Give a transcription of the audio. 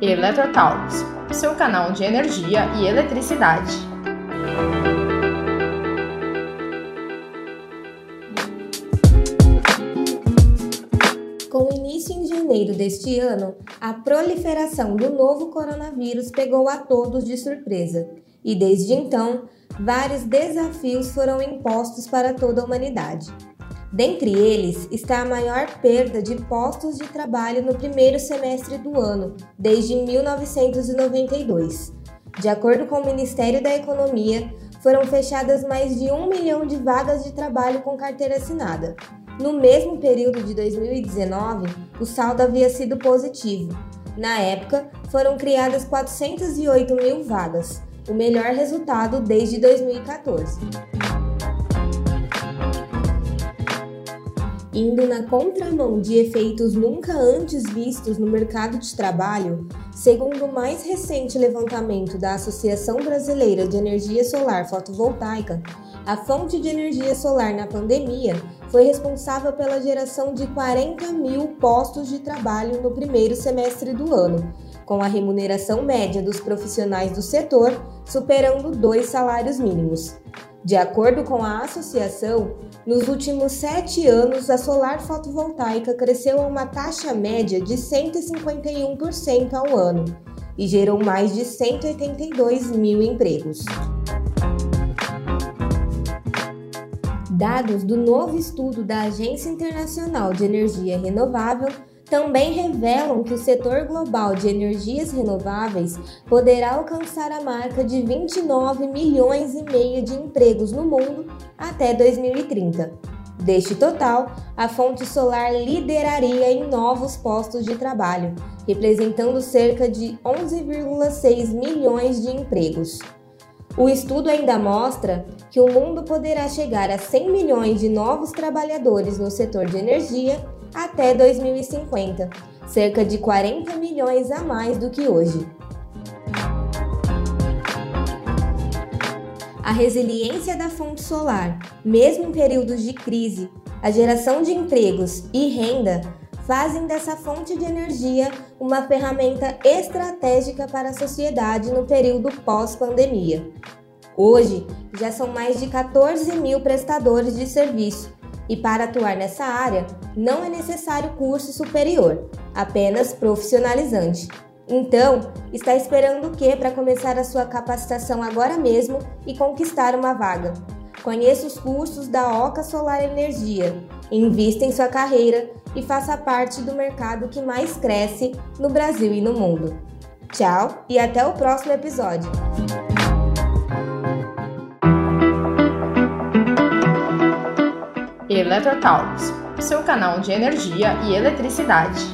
Eletrotalks, seu canal de energia e eletricidade. Com o início em janeiro deste ano, a proliferação do novo coronavírus pegou a todos de surpresa, e desde então, vários desafios foram impostos para toda a humanidade. Dentre eles está a maior perda de postos de trabalho no primeiro semestre do ano, desde 1992. De acordo com o Ministério da Economia, foram fechadas mais de um milhão de vagas de trabalho com carteira assinada. No mesmo período de 2019, o saldo havia sido positivo. Na época, foram criadas 408 mil vagas, o melhor resultado desde 2014. Indo na contramão de efeitos nunca antes vistos no mercado de trabalho, segundo o mais recente levantamento da Associação Brasileira de Energia Solar Fotovoltaica, a fonte de energia solar na pandemia foi responsável pela geração de 40 mil postos de trabalho no primeiro semestre do ano, com a remuneração média dos profissionais do setor superando dois salários mínimos. De acordo com a associação, nos últimos sete anos, a solar fotovoltaica cresceu a uma taxa média de 151% ao ano e gerou mais de 182 mil empregos. Dados do novo estudo da Agência Internacional de Energia Renovável também revelam que o setor global de energias renováveis poderá alcançar a marca de 29 milhões e meio de empregos no mundo até 2030. Deste total, a fonte solar lideraria em novos postos de trabalho, representando cerca de 11,6 milhões de empregos. O estudo ainda mostra que o mundo poderá chegar a 100 milhões de novos trabalhadores no setor de energia até 2050, cerca de 40 milhões a mais do que hoje. A resiliência da fonte solar, mesmo em períodos de crise, a geração de empregos e renda fazem dessa fonte de energia uma ferramenta estratégica para a sociedade no período pós-pandemia. Hoje, já são mais de 14 mil prestadores de serviço e para atuar nessa área não é necessário curso superior, apenas profissionalizante. Então, está esperando o que para começar a sua capacitação agora mesmo e conquistar uma vaga? Conheça os cursos da Oca Solar Energia, invista em sua carreira e faça parte do mercado que mais cresce no Brasil e no mundo. Tchau e até o próximo episódio! Eletrotalks, seu canal de energia e eletricidade.